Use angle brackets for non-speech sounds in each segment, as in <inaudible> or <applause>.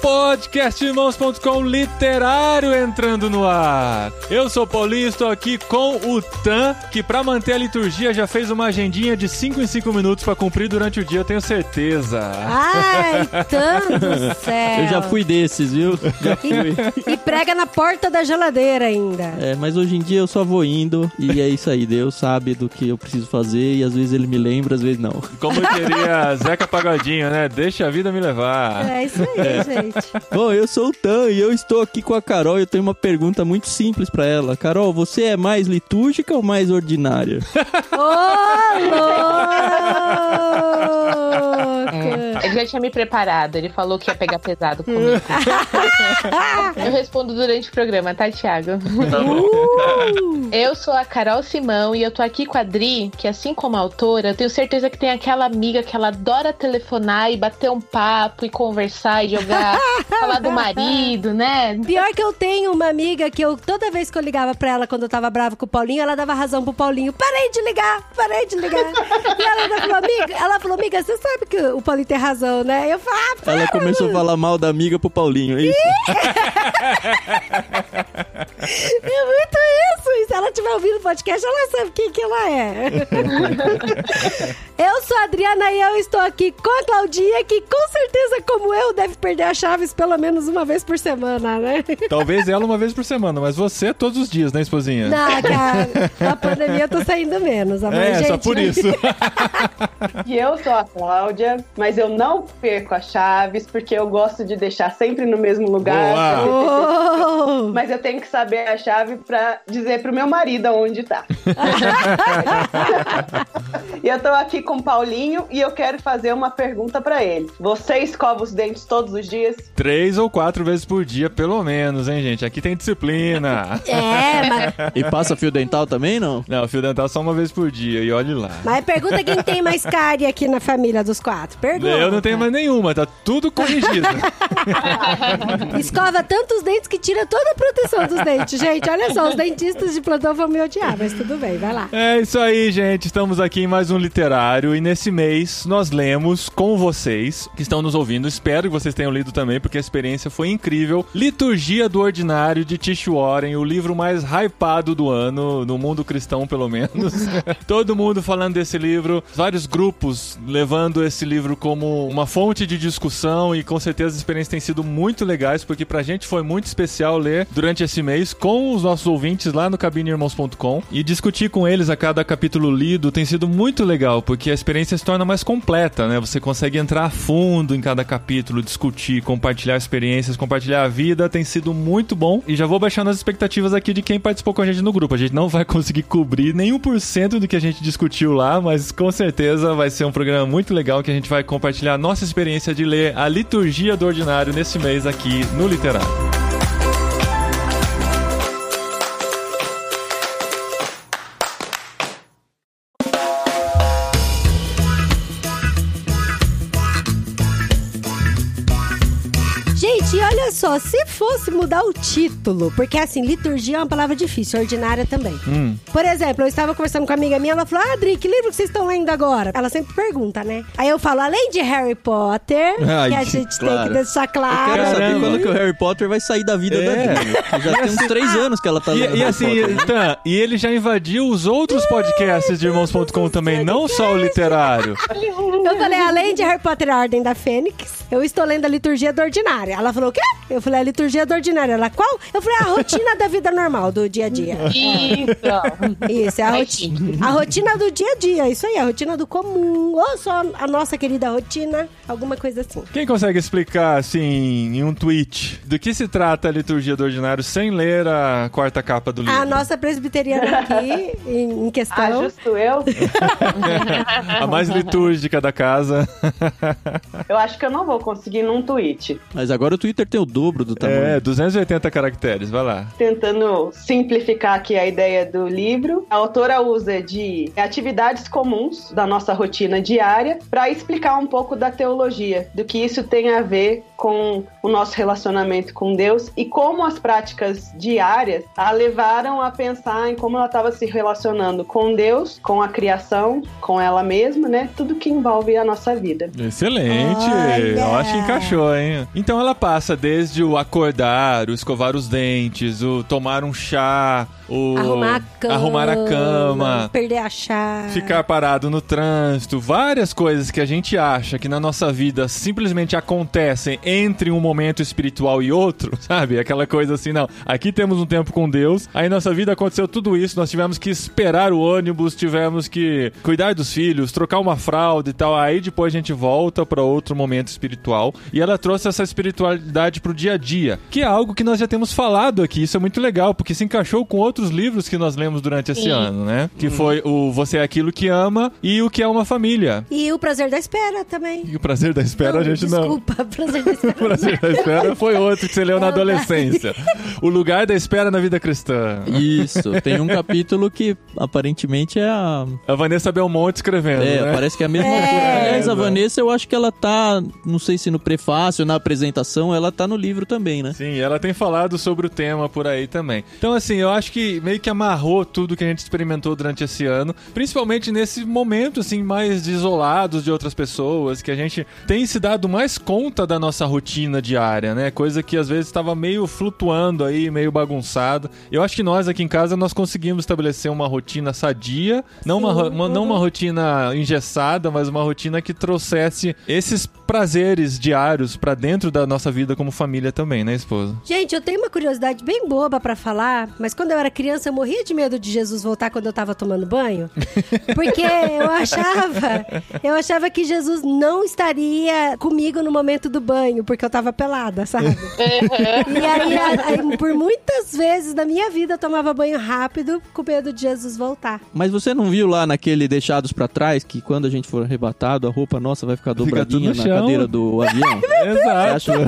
Podcastirmãos.com literário entrando no ar. Eu sou o Paulinho, estou aqui com o Tan, que para manter a liturgia já fez uma agendinha de 5 em 5 minutos para cumprir durante o dia, eu tenho certeza. Ai, tanto do <laughs> céu. Eu já fui desses, viu? Já fui. E prega na porta da geladeira ainda. É, mas hoje em dia eu só vou indo e é isso aí. Deus sabe do que eu preciso fazer e às vezes ele me lembra, às vezes não. Como diria Zeca Pagodinho, né? Deixa a vida me levar. É isso aí, gente. Bom, eu sou o Tan e eu estou aqui com a Carol e eu tenho uma pergunta muito simples pra ela. Carol, você é mais litúrgica ou mais ordinária? Ô, louca! Ele já tinha me preparado, ele falou que ia pegar pesado comigo. <laughs> eu respondo durante o programa, tá, Thiago? Uh! Eu sou a Carol Simão e eu tô aqui com a Dri, que assim como a autora, eu tenho certeza que tem aquela amiga que ela adora telefonar e bater um papo e conversar e jogar, <laughs> falar do marido, né? Pior que eu tenho uma amiga que eu, toda vez que eu ligava pra ela quando eu tava brava com o Paulinho, ela dava razão pro Paulinho. Parei de ligar, parei de ligar. E ela falou, amiga, ela falou, amiga, você sabe que o Paulinho tem razão, né? Eu falei, ah, para, Ela começou a falar mal da amiga pro Paulinho, é isso? <laughs> É muito isso. E se ela estiver ouvindo o podcast, ela sabe quem que ela é. <laughs> eu sou a Adriana e eu estou aqui com a Claudinha, que com certeza, como eu, deve perder as chaves pelo menos uma vez por semana, né? <laughs> Talvez ela uma vez por semana, mas você todos os dias, né, esposinha? Não, cara, na pandemia eu tô saindo menos, amor. É, gente, só por isso. <laughs> E eu sou a Cláudia, mas eu não perco as chaves porque eu gosto de deixar sempre no mesmo lugar. Oh! Mas eu tenho que saber a chave pra dizer pro meu marido onde tá. <laughs> e eu tô aqui com o Paulinho e eu quero fazer uma pergunta pra ele. Você escova os dentes todos os dias? Três ou quatro vezes por dia, pelo menos, hein, gente? Aqui tem disciplina. <laughs> É, mas, E passa fio dental também, não? Não, fio dental só uma vez por dia, e olhe lá. mas pergunta quem tem mais cárie aqui na família dos quatro. Pergunta. Eu não tenho mais nenhuma, tá tudo corrigido. <laughs> Escova tantos dentes que tira toda a proteção dos dentes. Gente, olha só, os dentistas de plantão vão me odiar, mas tudo bem, vai lá. É isso aí, gente. Estamos aqui em mais um literário e nesse mês nós lemos com vocês que estão nos ouvindo. Espero que vocês tenham lido também, porque a experiência foi incrível. Liturgia do Ordinário de Tish Warren, o livro mais hypado do ano, no mundo cristão, pelo menos. <laughs> Todo mundo falando desse livro, vários grupos levando esse livro como uma fonte de discussão e com certeza as experiências têm sido muito legais, porque pra gente foi muito especial ler durante esse mês com os nossos ouvintes lá no cabineirmãos.com e discutir com eles a cada capítulo lido tem sido muito legal, porque a experiência se torna mais completa, né? Você consegue entrar a fundo em cada capítulo, discutir, compartilhar experiências, compartilhar a vida, tem sido muito bom. E já vou baixando as expectativas aqui de quem participou com a gente no grupo. A gente não vai <laughs> conseguir cobrir nem 1% do que a gente discutiu lá, mas com certeza vai ser um programa muito legal que a gente vai compartilhar a nossa experiência de ler a liturgia do ordinário nesse mês aqui no Literário. Só, se fosse mudar o título, porque assim, liturgia é uma palavra difícil, ordinária também. Hum. Por exemplo, eu estava conversando com uma amiga minha, ela falou: Ah, Adri, que livro que vocês estão lendo agora? Ela sempre pergunta, né? Aí eu falo, além de Harry Potter, <laughs> Ai, que a gente tem claro. que deixar Quero claro. saber Caramba. quando que o Harry Potter vai sair da vida É. da Disney. Já tem uns três anos que ela tá E, lendo e Harry assim, Potter, né? Tan, e ele já invadiu os outros podcasts de irmãos.com também, não só o literário. <laughs> Eu falei, além de Harry Potter e a Ordem da Fênix, eu estou lendo a liturgia do ordinário. Ela falou, o quê? Eu falei, a liturgia do ordinário. Ela, qual? Eu falei, a rotina da vida normal, do dia a dia. Isso. Isso, é a rotina. A rotina do dia a dia, isso aí, a rotina do comum. Ou só a nossa querida rotina, alguma coisa assim. Quem consegue explicar, assim, em um tweet, do que se trata a liturgia do ordinário sem ler a quarta capa do livro? A nossa presbiteriana aqui, em, em Ah, questão. justo eu? <laughs> A mais litúrgica da casa. Eu acho que eu não vou conseguir num tweet. Mas agora o Twitter tem o dobro dobro do tamanho. É, 280 caracteres, vai lá. Tentando simplificar aqui a ideia do livro, a autora usa de atividades comuns da nossa rotina diária para explicar um pouco da teologia, do que isso tem a ver com o nosso relacionamento com Deus e como as práticas diárias a levaram a pensar em como ela estava se relacionando com Deus, com a criação, com ela mesma, né? Tudo que envolve a nossa vida. Excelente! Olha! Eu acho que encaixou, hein? Então ela passa desde o acordar, o escovar os dentes, o tomar um chá, o Arrumar a cama. arrumar a cama, Perder a chave. ficar parado no trânsito, várias coisas que a gente acha que na nossa vida simplesmente acontecem entre um momento espiritual e outro, <laughs> sabe? Aquela coisa assim, não. Aqui temos um tempo com Deus, aí nossa vida aconteceu tudo isso, nós tivemos que esperar o ônibus, tivemos que cuidar dos filhos, trocar uma fralda e tal. Aí depois a gente volta para outro momento espiritual. E ela trouxe essa espiritualidade pro dia a dia, que é algo que nós já temos falado aqui. Isso é muito legal, porque se encaixou com outros livros que nós lemos durante esse Sim. ano, né? Que foi o Você é aquilo que ama e o que é uma família. E o prazer da espera também. E o prazer da espera a gente não. Desculpa, <laughs> prazer da espera. O prazer da espera foi outro que você leu na adolescência. O lugar da espera na vida cristã. Isso, tem um capítulo que aparentemente é a. A Vanessa Belmonte escrevendo, É, né? parece que é a mesma É. autora. Aliás, a. Vanessa, eu acho que ela tá, não sei se no prefácio, na apresentação, ela tá no livro também, né? Sim, ela tem falado sobre o tema por aí também. Então, assim, eu acho que meio que amarrou tudo que a gente experimentou durante esse ano, principalmente nesse momento, assim, mais isolados de outras pessoas, que a gente tem se dado mais conta da nossa rotina diária, né? Coisa que às vezes estava meio flutuando aí, meio bagunçado. Eu acho que nós aqui em casa nós conseguimos estabelecer uma rotina sadia, não uma, uma- não uma rotina engessada, mas uma rotina que trouxesse esses prazeres diários pra dentro da nossa vida como família também, né, esposa? Gente, eu tenho uma curiosidade bem boba pra falar, mas quando eu era criança eu morria de medo de Jesus voltar quando eu tava tomando banho, porque eu <laughs> achava, eu achava que Jesus não estaria comigo no momento do banho, porque eu tava pelada, sabe? E aí, aí, por muitas vezes na minha vida eu tomava banho rápido com medo de Jesus voltar. Mas você não viu lá naquele Deixados pra Trás que quando a gente for arrebatado, a roupa nossa vai ficar dobradinha no na chão. cadeira do avião? <laughs> Exato. acha? <laughs>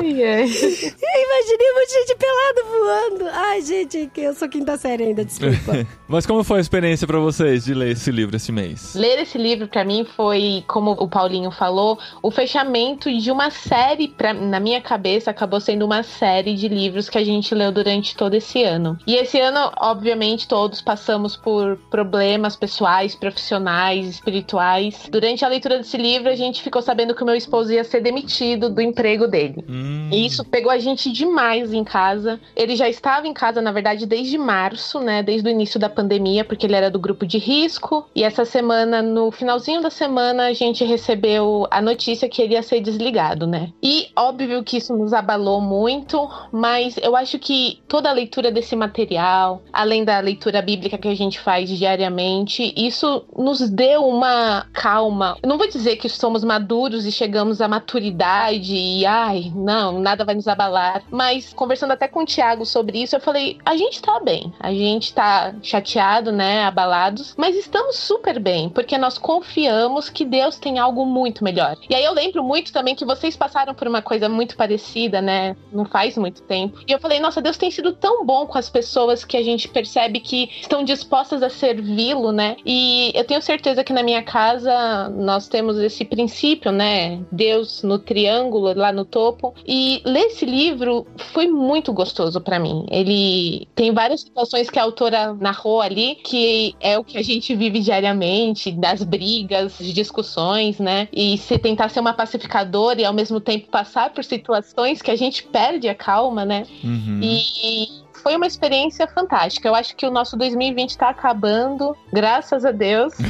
Ai, ai. Eu imaginei monte de gente pelada voando. Ai, gente, que eu sou quinta série ainda, desculpa. <laughs> Mas como foi a experiência pra vocês de ler esse livro esse mês? Ler esse livro pra mim foi, como o Paulinho falou, o fechamento de uma série, pra, na minha cabeça, acabou sendo uma série de livros que a gente leu durante todo esse ano. E esse ano, obviamente, todos passamos por problemas pessoais, profissionais, espirituais. Durante a leitura desse livro, a gente ficou sabendo que o meu esposo ia ser demitido do emprego dele. Hum, E isso pegou a gente demais em casa. Ele já estava em casa, na verdade, desde março, né? Desde o início da pandemia, porque ele era do grupo de risco. E essa semana, no finalzinho da semana, a gente recebeu a notícia que ele ia ser desligado, né? E óbvio que isso nos abalou muito, mas eu acho que toda a leitura desse material, além da leitura bíblica que a gente faz diariamente, isso nos deu uma calma. Eu não vou dizer que somos maduros e chegamos à maturidade e ai, não, nada vai nos abalar. Mas conversando até com o Thiago sobre isso, eu falei: a gente tá bem, a gente tá chateado, né, abalados, mas estamos super bem, porque nós confiamos que Deus tem algo muito melhor. E aí eu lembro muito também que vocês passaram por uma coisa muito parecida, né, não faz muito tempo. E eu falei: nossa, Deus tem sido tão bom com as pessoas que a gente percebe que estão dispostas a servi-lo, né? E eu tenho certeza que na minha casa nós temos esse princípio, né? Deus no triângulo lá no topo. E ler esse livro foi muito gostoso pra mim. Ele tem várias situações que a autora narrou ali, que é o que a gente vive diariamente, das brigas, de discussões, né? E se tentar ser uma pacificadora e ao mesmo tempo passar por situações que a gente perde a calma, né? uhum. E foi uma experiência fantástica. Eu acho que o nosso 2020 tá acabando, graças a Deus. <laughs>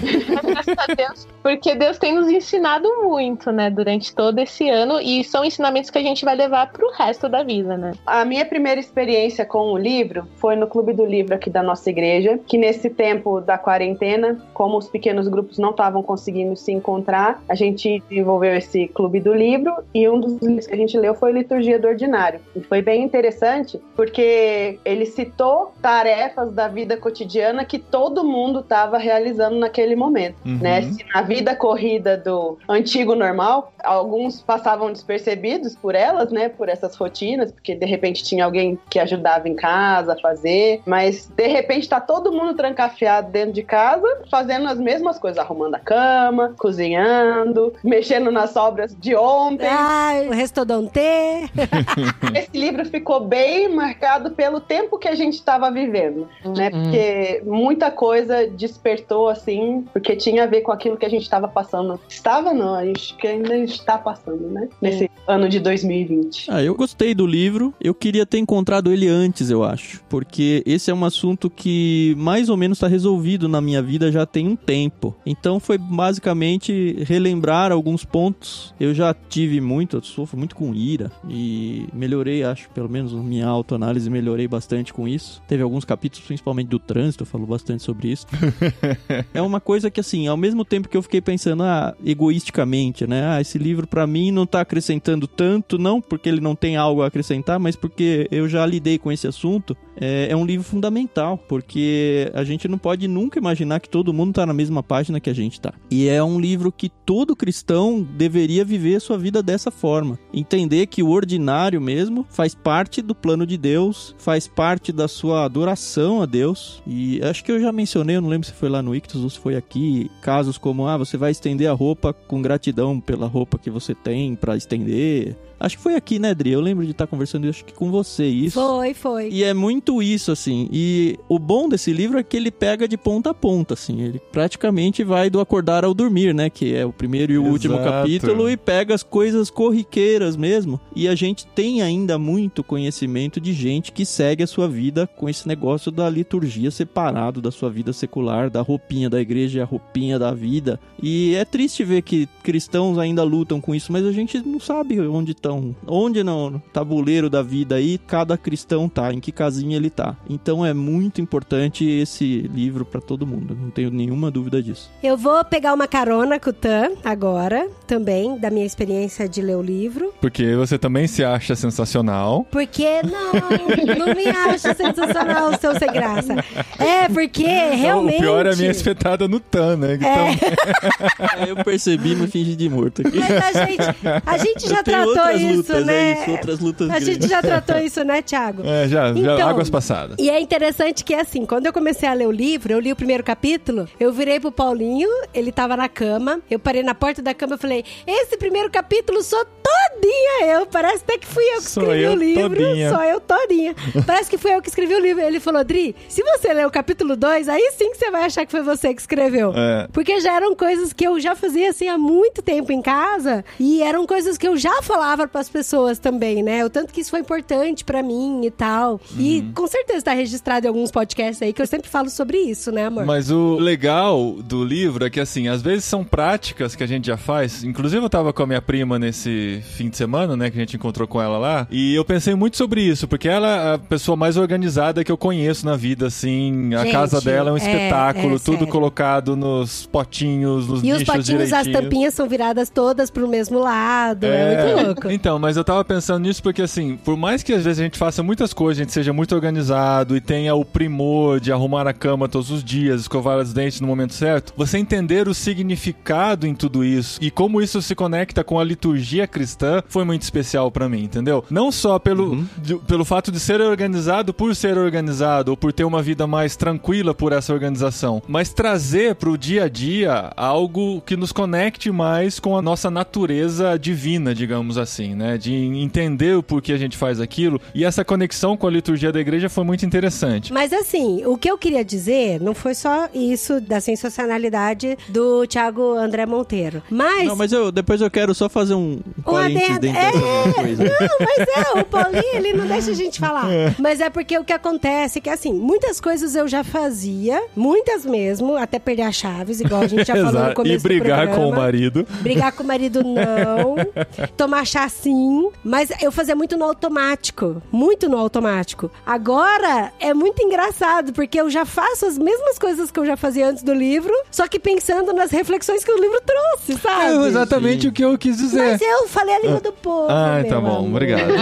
graças a Deus, porque Deus tem nos ensinado muito, né, durante todo esse ano e são ensinamentos que a gente vai levar pro resto da vida, né? A minha primeira experiência com o livro foi no Clube do Livro aqui da nossa igreja, que nesse tempo da quarentena, como os pequenos grupos não estavam conseguindo se encontrar, a gente desenvolveu esse Clube do Livro e um dos livros que a gente leu foi Liturgia do Ordinário. E foi bem interessante, porque ele citou tarefas da vida cotidiana que todo mundo estava realizando naquele momento, Uhum. né? Se na vida corrida do antigo normal, alguns passavam despercebidos por elas, né? Por essas rotinas, porque de repente tinha alguém que ajudava em casa a fazer, mas de repente tá todo mundo trancafiado dentro de casa, fazendo as mesmas coisas, arrumando a cama, cozinhando, mexendo nas sobras de ontem. Ai, o restodonte. <laughs> Esse livro ficou bem marcado pelo tempo que a gente estava vivendo, né? Uhum. Porque muita coisa despertou assim, porque tinha a ver com aquilo que a gente estava passando. Estava não, a gente que ainda está passando, né? Nesse ano de 2020. Ah, eu gostei do livro. Eu queria ter encontrado ele antes, eu acho. Porque esse é um assunto que mais ou menos está resolvido na minha vida já tem um tempo. Então foi basicamente relembrar alguns pontos. Eu já tive muito, eu sofro muito com ira. E melhorei, acho, pelo menos minha autoanálise, melhorei bastante com isso. Teve alguns capítulos, principalmente do trânsito, eu falo bastante sobre isso. <laughs> é uma coisa que, assim, ao mesmo tempo que eu fiquei pensando, ah, egoisticamente, né? Ah, esse livro pra mim não tá acrescentando tanto, não porque ele não tem algo a acrescentar, mas porque eu já lidei com esse assunto. É, é um livro fundamental, porque a gente não pode nunca imaginar que todo mundo tá na mesma página que a gente tá. E é um livro que todo cristão deveria viver sua vida dessa forma. Entender que o ordinário mesmo faz parte do plano de Deus, faz parte da sua adoração a Deus. E acho que eu já mencionei, eu não lembro se foi lá no Ictus ou se foi aqui, casos como, ah, você vai estender a roupa com gratidão pela roupa que você tem pra estender. Acho que foi aqui, né, Dri? Eu lembro de estar conversando, acho que com você isso. Foi, foi. E é muito isso, assim. E o bom desse livro é que ele pega de ponta a ponta, assim. Ele praticamente vai do acordar ao dormir, né? Que é o primeiro e o último Exato. capítulo. E pega as coisas corriqueiras mesmo. E a gente tem ainda muito conhecimento de gente que segue a sua vida com esse negócio da liturgia separado da sua vida secular, da roupinha da igreja e a roupinha da vida. E é triste ver que cristãos ainda lutam com isso, mas a gente não sabe onde estão. Onde no tabuleiro da vida aí cada cristão tá, em que casinha ele tá. Então é muito importante esse livro pra todo mundo, não tenho nenhuma dúvida disso. Eu vou pegar uma carona com o Tan agora, também, da minha experiência de ler o livro. Porque você também se acha sensacional. Porque, não, <laughs> não me acha sensacional o seu sem graça. É, porque realmente... O pior é a minha espetada no Tan, né? Que tam- <laughs> É, eu percebi, mas fingi de morto aqui. Mas a gente, a gente já Eu tratou outras isso, lutas, né? é isso, outras lutas A gente já tratou isso, né, Thiago? É, já, já Então, águas passadas. E é interessante que, assim, quando eu comecei a ler o livro, eu li o primeiro capítulo, eu virei pro Paulinho, ele tava na cama, eu parei na porta da cama e falei: Esse primeiro capítulo sou todinha eu. Parece até que fui eu que Sou escrevi eu o livro. todinha. Sou eu todinha. Parece que fui eu que escrevi o livro. Ele falou: Dri, se você ler o capítulo 2, aí sim que você vai achar que foi você que escreveu. É. Porque já eram coisas que eu já fazia assim há muito tempo em casa e eram coisas que eu já falava pras pessoas também, né? O tanto que isso foi importante pra mim e tal. E Uhum. com certeza tá registrado em alguns podcasts aí que eu sempre falo sobre isso, né, amor? Mas o legal do livro é que, assim, às vezes são práticas que a gente já faz. Inclusive, eu tava com a minha prima nesse fim de semana, né? Que a gente encontrou com ela lá. E eu pensei muito sobre isso, porque ela é a pessoa mais organizada que eu conheço na vida, assim. A Gente, casa dela é um é, espetáculo, é tudo sério. colocado nos potinhos, nos E os nichos potinhos, as direitinhos. tampinhas são viradas todas pro mesmo lado. É, muito louco. Então, mas eu tava pensando nisso porque, assim, por mais que às vezes a gente faça muitas coisas, a gente seja muito organizado e tenha o primor de arrumar a cama todos os dias, escovar os dentes no momento certo, você entender o significado em tudo isso e como isso se conecta com a liturgia cristã foi muito especial pra mim, entendeu? Não só pelo, de- pelo fato de ser organizado por ser organizado ou por ter uma vida mais tranquila por essa organização, mas trazer pro dia a dia algo que nos conecte mais com a nossa natureza divina, digamos assim, né? De entender o porquê a gente faz aquilo. E essa conexão com a liturgia da igreja foi muito interessante. Mas assim, o que eu queria dizer não foi só isso da sensacionalidade do Thiago André Monteiro. Mas. Não, mas eu, depois eu quero só fazer um Adendo. dentro dessa mesma coisa. Não, mas é, o Paulinho, ele não deixa a gente falar. Mas é porque o que acontece é que, assim, muitas coisas eu já fazia, muitas mesmo, até perder as chaves, igual a gente já falou no Exato. começo E brigar do com o marido. Brigar com o marido, não. Tomar chá, sim. Mas eu fazia muito no automático. Muito no automático. Agora, é muito engraçado, porque eu já faço as mesmas coisas que eu já fazia antes do livro, só que pensando nas reflexões que o livro trouxe, sabe? É exatamente Sim. o que eu quis dizer. Mas eu falei falei a língua do povo. Ah, tá bom, amor. obrigado. <laughs>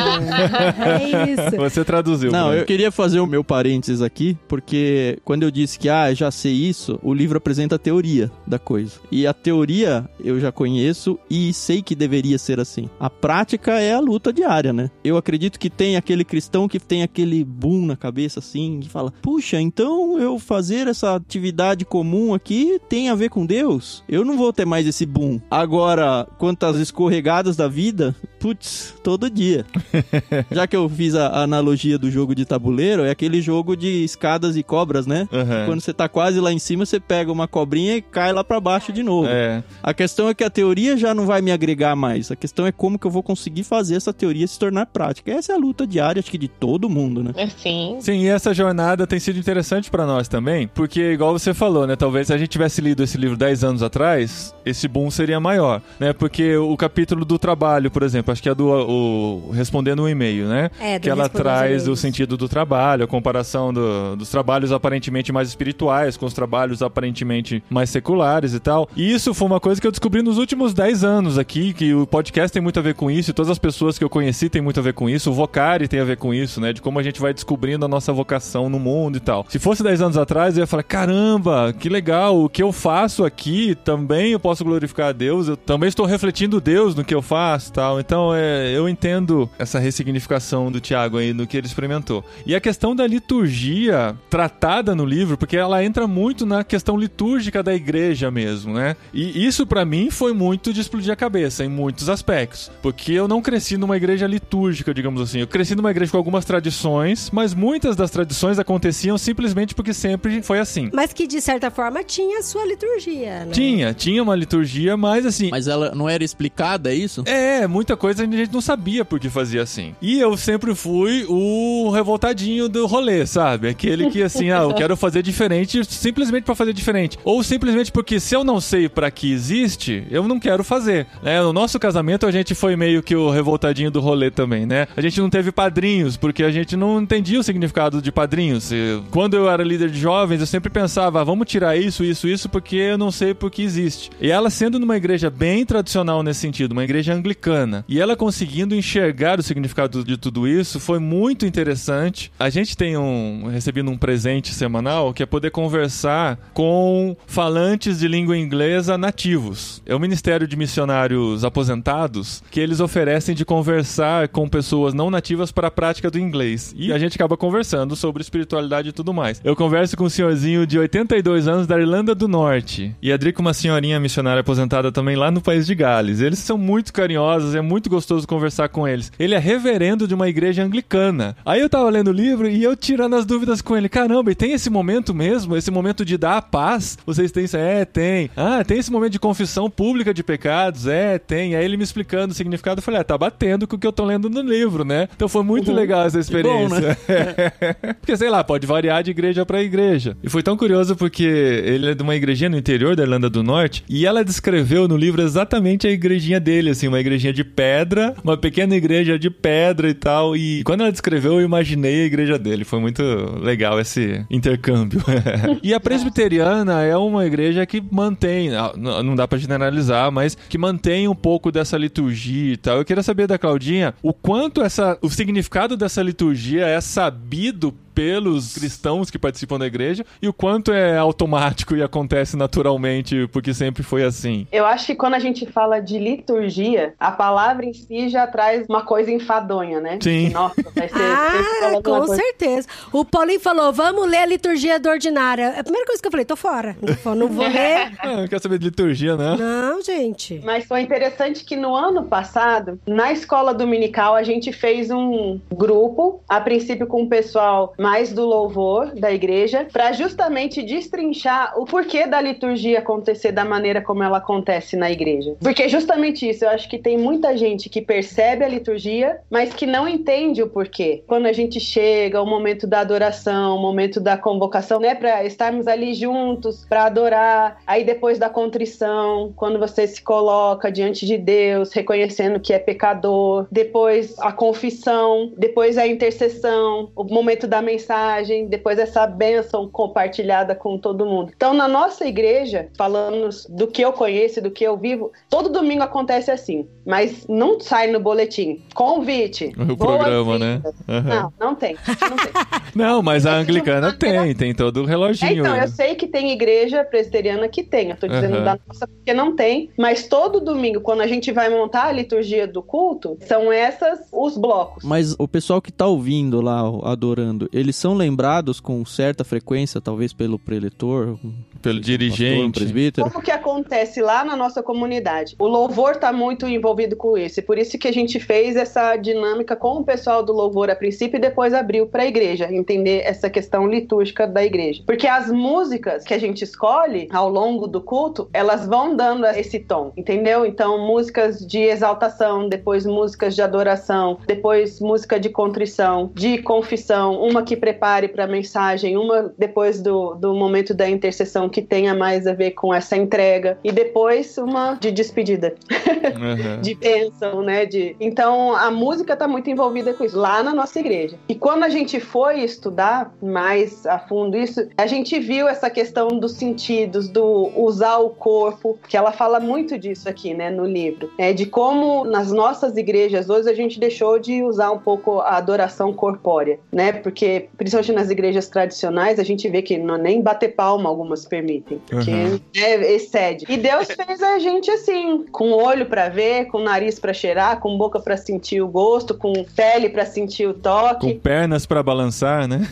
É isso. Você traduziu. Não, eu queria fazer o meu parênteses aqui, porque quando eu disse que, ah, já sei isso, o livro apresenta a teoria da coisa. E a teoria eu já conheço e sei que deveria ser assim. A prática é a luta diária, né? Eu acredito que tem aquele cristão que tem aquele boom na cabeça assim, e fala: puxa, então eu fazer essa atividade comum aqui tem a ver com Deus? Eu não vou ter mais esse boom. Agora, quanto às escorregadas da vida, putz, todo dia. <laughs> Já que eu fiz a analogia do jogo de tabuleiro, é aquele jogo de escadas e cobras, né? Aham. Quando você tá quase lá em cima, você pega uma cobrinha e cai lá pra baixo de novo. É. A questão é que a teoria já não vai me agregar mais. A questão é como que eu vou conseguir fazer essa teoria se tornar prática. Essa é a luta diária, acho que de todo mundo, né? Assim. Sim, e essa jornada tem sido interessante pra nós também, porque igual você falou, né, talvez se a gente tivesse lido esse livro 10 anos atrás, esse boom seria maior, né? Porque o capítulo do trabalho, por exemplo, acho que é do o, respondendo um e-mail, né? É, do que ela traz o sentido do trabalho, a comparação do- dos trabalhos aparentemente mais espirituais com os trabalhos aparentemente mais seculares e tal. E isso foi uma coisa que eu descobri nos últimos 10 anos aqui, que o podcast tem muito a ver com isso, e todas as pessoas que eu conheci têm muito a ver com isso, o Vocari tem a ver com isso, né? De como a gente vai descobrindo a nossa vocação no mundo e tal. Se fosse 10 anos atrás, eu ia falar: caramba, que legal, o que eu faço aqui também eu posso glorificar a Deus, eu também estou refletindo Deus no que eu faço e tal. Então, é, eu entendo essa ressignificação do Tiago aí no que ele experimentou. E a questão da liturgia tratada no livro, porque ela entra muito na questão litúrgica da igreja mesmo, né? E isso pra mim foi muito de explodir a cabeça em muitos aspectos, porque eu não cresci numa igreja litúrgica, digamos assim. Eu cresci numa igreja com algumas tradições, mas muitas das tradições aconteciam simplesmente porque sempre foi assim. Mas que, de certa forma, tinha a sua liturgia, né? Tinha, tinha uma liturgia, mas assim, Mas ela não era explicada, é isso? É, muita coisa a gente não sabia por que fazia assim. E eu sempre fui o revoltadinho do rolê, sabe? Aquele que assim, ah, eu quero fazer diferente simplesmente pra fazer diferente. Ou simplesmente porque se eu não sei pra que existe, eu não quero fazer. Né? No nosso casamento a gente foi meio que o revoltadinho do rolê também, né? A gente não teve padrinhos porque a gente não entendia o significado de padrinhos. Quando eu era líder de jovens, eu sempre pensava, ah, vamos tirar isso, isso, isso porque eu não sei por que existe. E ela sendo numa igreja bem tradicional nesse sentido, uma igreja anglicana, e ela conseguindo enxergar o significado de tudo isso, foi muito interessante. A gente tem um recebido um presente semanal que é poder conversar com falantes de língua inglesa nativos. É o Ministério de Missionários Aposentados que eles oferecem de conversar com pessoas não nativas para a prática do inglês. E a gente acaba conversando sobre espiritualidade e tudo mais. Eu converso com um senhorzinho de 82 anos da Irlanda do Norte. E a com uma senhorinha missionária aposentada também lá no país de Gales. Eles são muito carinhosos, é muito gostoso conversar com eles. Ele é reverendo de uma igreja anglicana. Aí eu tava lendo o livro e eu tirando as dúvidas com ele. Caramba, e tem esse momento mesmo? Esse momento de dar a paz? Vocês têm isso? É, tem. Ah, tem esse momento de confissão pública de pecados? É, tem. Aí ele me explicando o significado. Eu falei, ah, tá batendo com o que eu tô lendo no livro, né? Então foi muito legal essa experiência. bom, né? <laughs> porque, sei lá, pode variar de igreja pra igreja. E foi tão curioso porque ele é de uma igrejinha no interior da Irlanda do Norte e ela descreveu no livro exatamente a igrejinha dele, assim, uma igrejinha de pedra, uma pequena igreja de pedra e tal. E quando ela descreveu, eu imaginei a igreja dele. Foi muito legal esse intercâmbio. <laughs> e a presbiteriana é uma igreja que mantém, ah, não dá pra generalizar, mas que mantém um pouco dessa liturgia e tal. Eu queria saber da Claudinha o quanto essa, o significado dessa liturgia é sabido pelos cristãos que participam da igreja e o quanto é automático e acontece naturalmente porque sempre foi assim. Eu acho que quando a gente fala de liturgia, a palavra em si já traz uma coisa enfadonha, né? Sim. Nossa, vai ser. Ah, com coisa- certeza. O Paulinho falou, vamos ler a liturgia do ordinária. É A primeira coisa que eu falei, tô fora. Não vou- ler. <laughs> Ah, não quer saber de liturgia, né? Não, gente. Mas foi interessante que no ano passado, na escola dominical, a gente fez um grupo, a princípio com o pessoal mais do louvor da igreja, para justamente destrinchar o porquê da liturgia acontecer da maneira como ela acontece na igreja. Porque justamente isso, eu acho que tem muita gente que percebe a liturgia, mas que não entende o porquê. Quando a gente chega, o momento da adoração, o momento da convocação, né, para estarmos ali juntos, para adorar, aí depois da contrição, quando você se coloca diante de Deus, reconhecendo que é pecador, depois a confissão, depois a intercessão, o momento da mensagem, depois essa bênção compartilhada com todo mundo. Então, na nossa igreja, falando do que eu conheço, do que eu vivo, todo domingo acontece assim, mas não sai no boletim. Convite. O programa, né? Uhum. Não, não tem. Não, tem. <laughs> não mas a anglicana tem, tem todo o reloginho. É, então, eu sei que tem igreja presbiteriana que tem, eu tô dizendo uhum. da nossa porque não tem, mas todo domingo, quando a gente vai montar a liturgia do culto, são essas os blocos. Mas o pessoal que tá ouvindo lá, adorando, eles são lembrados com certa frequência, talvez pelo preletor, pelo dirigente, pastor, presbítero? Como que acontece lá na nossa comunidade? O louvor tá muito envolvido com isso, e por isso que a gente fez essa dinâmica com o pessoal do louvor a princípio e depois abriu para a igreja, entender essa questão litúrgica da igreja. Porque as músicas que a gente escolhe ao longo do culto, elas vão dando esse tom, entendeu? Então, músicas de exaltação, depois músicas de adoração, depois música de contrição, de confissão, uma que prepare para a mensagem, uma depois do, do momento da intercessão que tenha mais a ver com essa entrega, e depois uma de despedida, uhum. de bênção, né? De... Então, a música está muito envolvida com isso, lá na nossa igreja. E quando a gente foi estudar mais a fundo isso, a gente viu essa questão dos sentidos, do usar o corpo, que ela fala muito disso aqui, né, no livro. É de como nas nossas igrejas hoje a gente deixou de usar um pouco a adoração corpórea, né? Porque principalmente nas igrejas tradicionais a gente vê que não, nem bater palma algumas permitem, porque uhum. é, excede. E Deus fez a gente assim, com olho para ver, com nariz para cheirar, com boca para sentir o gosto, com pele para sentir o toque, com pernas para balançar, né?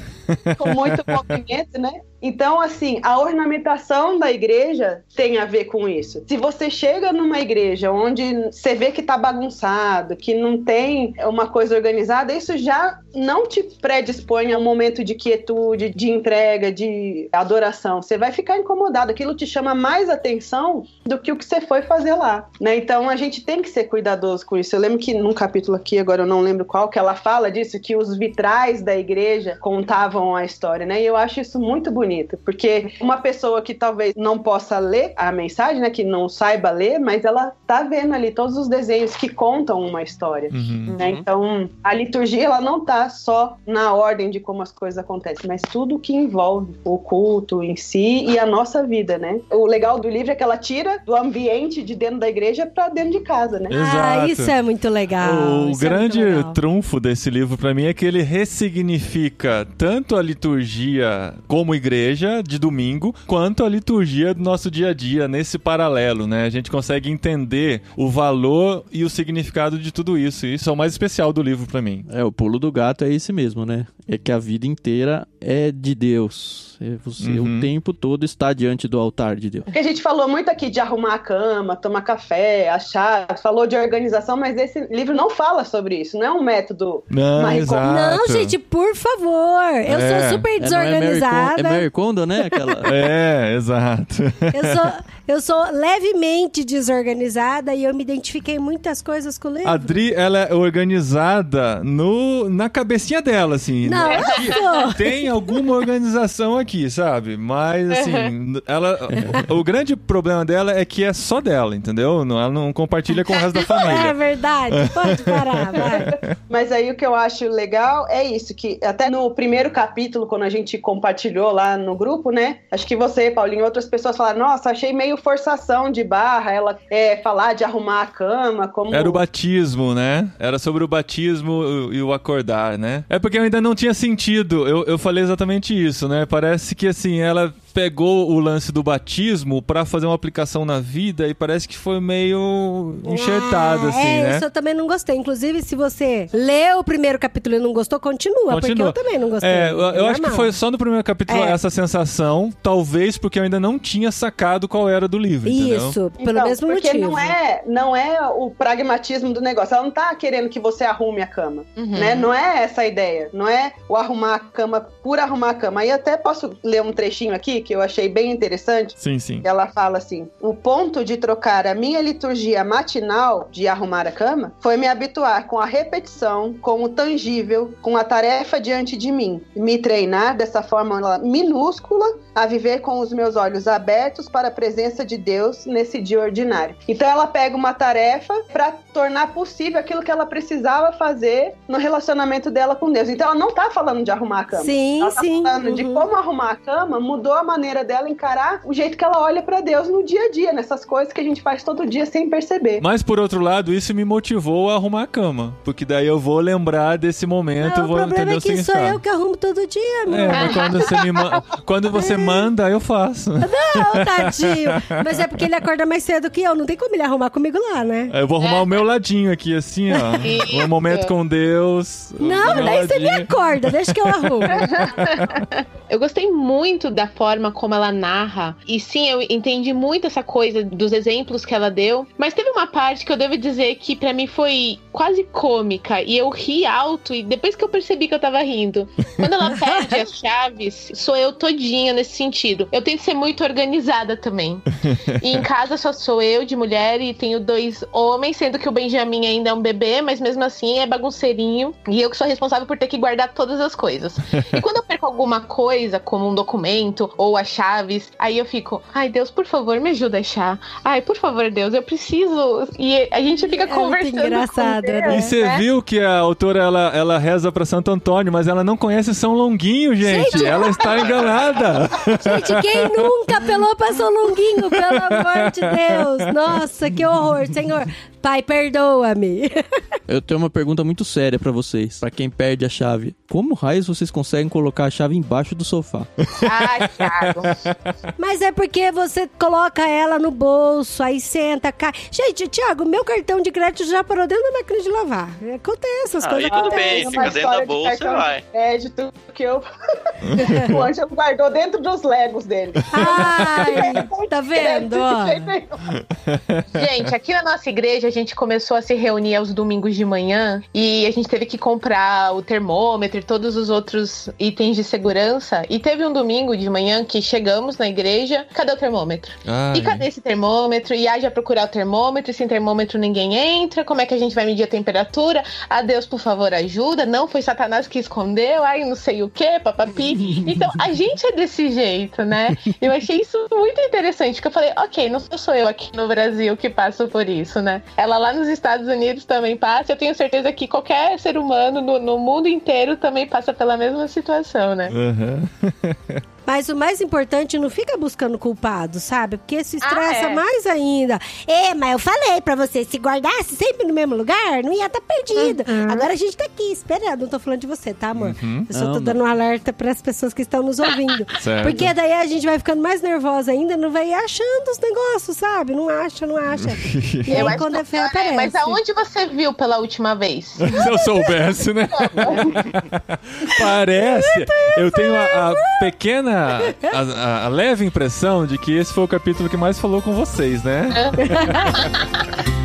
com muito <laughs> movimento, né? Então, assim, a ornamentação da igreja tem a ver com isso. Se você chega numa igreja onde você vê que tá bagunçado, que não tem uma coisa organizada, isso já não te predispõe a um momento de quietude, de entrega, de adoração. Você vai ficar incomodado. Aquilo te chama mais atenção do que o que você foi fazer lá, né? Então, a gente tem que ser cuidadoso com isso. Eu lembro que num capítulo aqui, agora eu não lembro qual, que ela fala disso, que os vitrais da igreja contavam a história, né? E eu acho isso muito bonito bonito, porque uma pessoa que talvez não possa ler a mensagem, né, que não saiba ler, mas ela tá vendo ali todos os desenhos que contam uma história, uhum. né? Então, a liturgia ela não tá só na ordem de como as coisas acontecem, mas tudo que envolve o culto em si e a nossa vida, né? O legal do livro é que ela tira do ambiente de dentro da igreja para dentro de casa, né? Exato. Ah, isso é muito legal. O isso grande é trunfo desse livro para mim é que ele ressignifica tanto a liturgia como igreja igreja de domingo, quanto a liturgia do nosso dia a dia, nesse paralelo, né? A gente consegue entender o valor e o significado de tudo isso. E isso é o mais especial do livro para mim. É, o pulo do gato é esse mesmo, né? É que a vida inteira é de Deus. É você uhum. o tempo todo está diante do altar de Deus. Porque a gente falou muito aqui de arrumar a cama, tomar café, achar, falou de organização, mas esse livro não fala sobre isso, não é um método. Não, exato. não gente, por favor. Eu é. sou super desorganizada. É, é Mary Kondo, né? Aquela... <laughs> é, exato. Eu sou, eu sou levemente desorganizada e eu me identifiquei muitas coisas com o livro. A Dri, ela é organizada no, na cabecinha dela, assim. Não, né? eu sou. Tem alguma organização aqui sabe? Mas, assim, ela, o grande problema dela é que é só dela, entendeu? Ela não compartilha com o resto da <laughs> família. É verdade, pode parar, vai. <laughs> Mas aí o que eu acho legal é isso, que até no primeiro capítulo, quando a gente compartilhou lá no grupo, né? Acho que você, Paulinho, outras pessoas falaram, nossa, achei meio forçação de barra ela é, falar de arrumar a cama, como... Era o batismo, né? Era sobre o batismo e o acordar, né? É porque eu ainda não tinha sentido, eu, eu falei exatamente isso, né? Parece parece que assim, ela pegou o lance do batismo para fazer uma aplicação na vida e parece que foi meio enxertado, assim, é, né? Isso eu também não gostei. Inclusive, se você leu o primeiro capítulo e não gostou, continua, continua. porque eu também não gostei. É, eu, eu acho que foi só no primeiro capítulo é. essa sensação, talvez porque eu ainda não tinha sacado qual era do livro, Isso, pelo então, mesmo porque motivo. não é, não é o pragmatismo do negócio. Ela não tá querendo que você arrume a cama, uhum. né? Não é essa a ideia. Não é o arrumar a cama por arrumar a cama. Aí até posso ler um trechinho aqui aqui que eu achei bem interessante. Sim, sim. Ela fala assim: o ponto de trocar a minha liturgia matinal de arrumar a cama foi me habituar com a repetição, com o tangível, com a tarefa diante de mim, me treinar dessa forma minúscula a viver com os meus olhos abertos para a presença de Deus nesse dia ordinário. Então ela pega uma tarefa para tornar possível aquilo que ela precisava fazer no relacionamento dela com Deus. Então ela não tá falando de arrumar a cama. Sim, ela tá sim. falando de uhum. como arrumar a cama mudou a maneira dela encarar o jeito que ela olha para Deus no dia a dia, nessas coisas que a gente faz todo dia sem perceber. Mas por outro lado, isso me motivou a arrumar a cama. Porque daí eu vou lembrar desse momento, Não, vou o problema entender é o que sou significado. eu que arrumo todo dia, meu. É, mas quando você, me ma- quando você <laughs> manda, eu faço. Não, tadinho. Mas é porque ele acorda mais cedo que eu. Não tem como ele arrumar comigo lá, né? Eu vou arrumar o meu ladinho aqui, assim, ó. Isso. Um momento com Deus. Não, daí você me ladinho. acorda. Deixa que eu arrumo. <laughs> Eu gostei muito da forma como ela narra. E sim, eu entendi muito essa coisa dos exemplos que ela deu. Mas teve uma parte que eu devo dizer que pra mim foi quase cômica. E eu ri alto. E depois que eu percebi que eu tava rindo. Quando ela <laughs> perde as chaves, sou eu todinha nesse sentido. Eu tento ser muito organizada também. E em casa só sou eu de mulher e tenho dois homens, sendo que o Benjamin ainda é um bebê, mas mesmo assim é bagunceirinho. E eu que sou responsável por ter que guardar todas as coisas. E quando eu perco alguma coisa, como um documento ou as chaves, aí eu fico, ai Deus, por favor, me ajuda a achar. Ai, por favor, Deus, eu preciso. E a gente fica É muito conversando. engraçado, com Deus, né? E você né? viu que a autora ela, ela reza pra Santo Antônio, mas ela não conhece São Longuinho, gente. Gente. Ela está enganada. <laughs> Gente, quem nunca apelou pra São Longuinho, pelo amor de Deus? Nossa, que horror, Senhor. Pai, perdoa-me. <laughs> Eu tenho uma pergunta muito séria pra vocês, pra quem perde a chave. Como raios vocês conseguem colocar a chave embaixo do sofá? Ai, Thiago. Mas é porque você coloca ela no bolso, aí senta, cai. Gente, Thiago, meu cartão de crédito já parou dentro da máquina de lavar. Acontece, as Ah, coisas e tudo acontecem. bem, fica dentro da de bolsa e cartão vai. de Crédito que eu... <laughs> o Ângelo guardou dentro dos legos dele. Ai, <laughs> tá vendo? De. Gente, aqui na nossa igreja a gente começou a se reunir aos domingos de manhã e a gente teve que comprar o termômetro e todos os outros itens de segurança. E teve um domingo de manhã que chegamos na igreja, cadê o termômetro? Ai. E cadê esse termômetro? E haja procurar o termômetro, e sem termômetro ninguém entra. Como é que a gente vai medir a temperatura? Ah, Deus, por favor, ajuda. Não foi Satanás que escondeu, ai, não sei o que, papapi. Então, a gente é desse jeito, né? Eu achei isso muito interessante, porque eu falei, ok, não sou eu aqui no Brasil que passo por isso, né? Ela lá nos Estados Unidos também passa. Eu tenho certeza que qualquer ser humano no, no mundo inteiro também passa pela mesma situação, né? Aham. <laughs> Mas o mais importante, não fica buscando culpado, sabe? Porque isso estressa Ah, é. mais ainda. É, mas eu falei pra você, se guardasse sempre no mesmo lugar, não ia estar perdido. Agora a gente tá aqui esperando. Não tô falando de você, tá, amor? Eu só tô dando um alerta pras pessoas que estão nos <laughs> ouvindo. Certo. Porque daí a gente vai ficando mais nervosa ainda, não vai achando os negócios, sabe? Não acha, não acha. <laughs> E aí quando é fé é, aparece. Mas aonde você viu pela última vez? <laughs> Se eu soubesse, né? Parece. Eu tenho a, a pequena, a, a- a leve impressão de que esse foi o capítulo que mais falou com vocês, né? <laughs>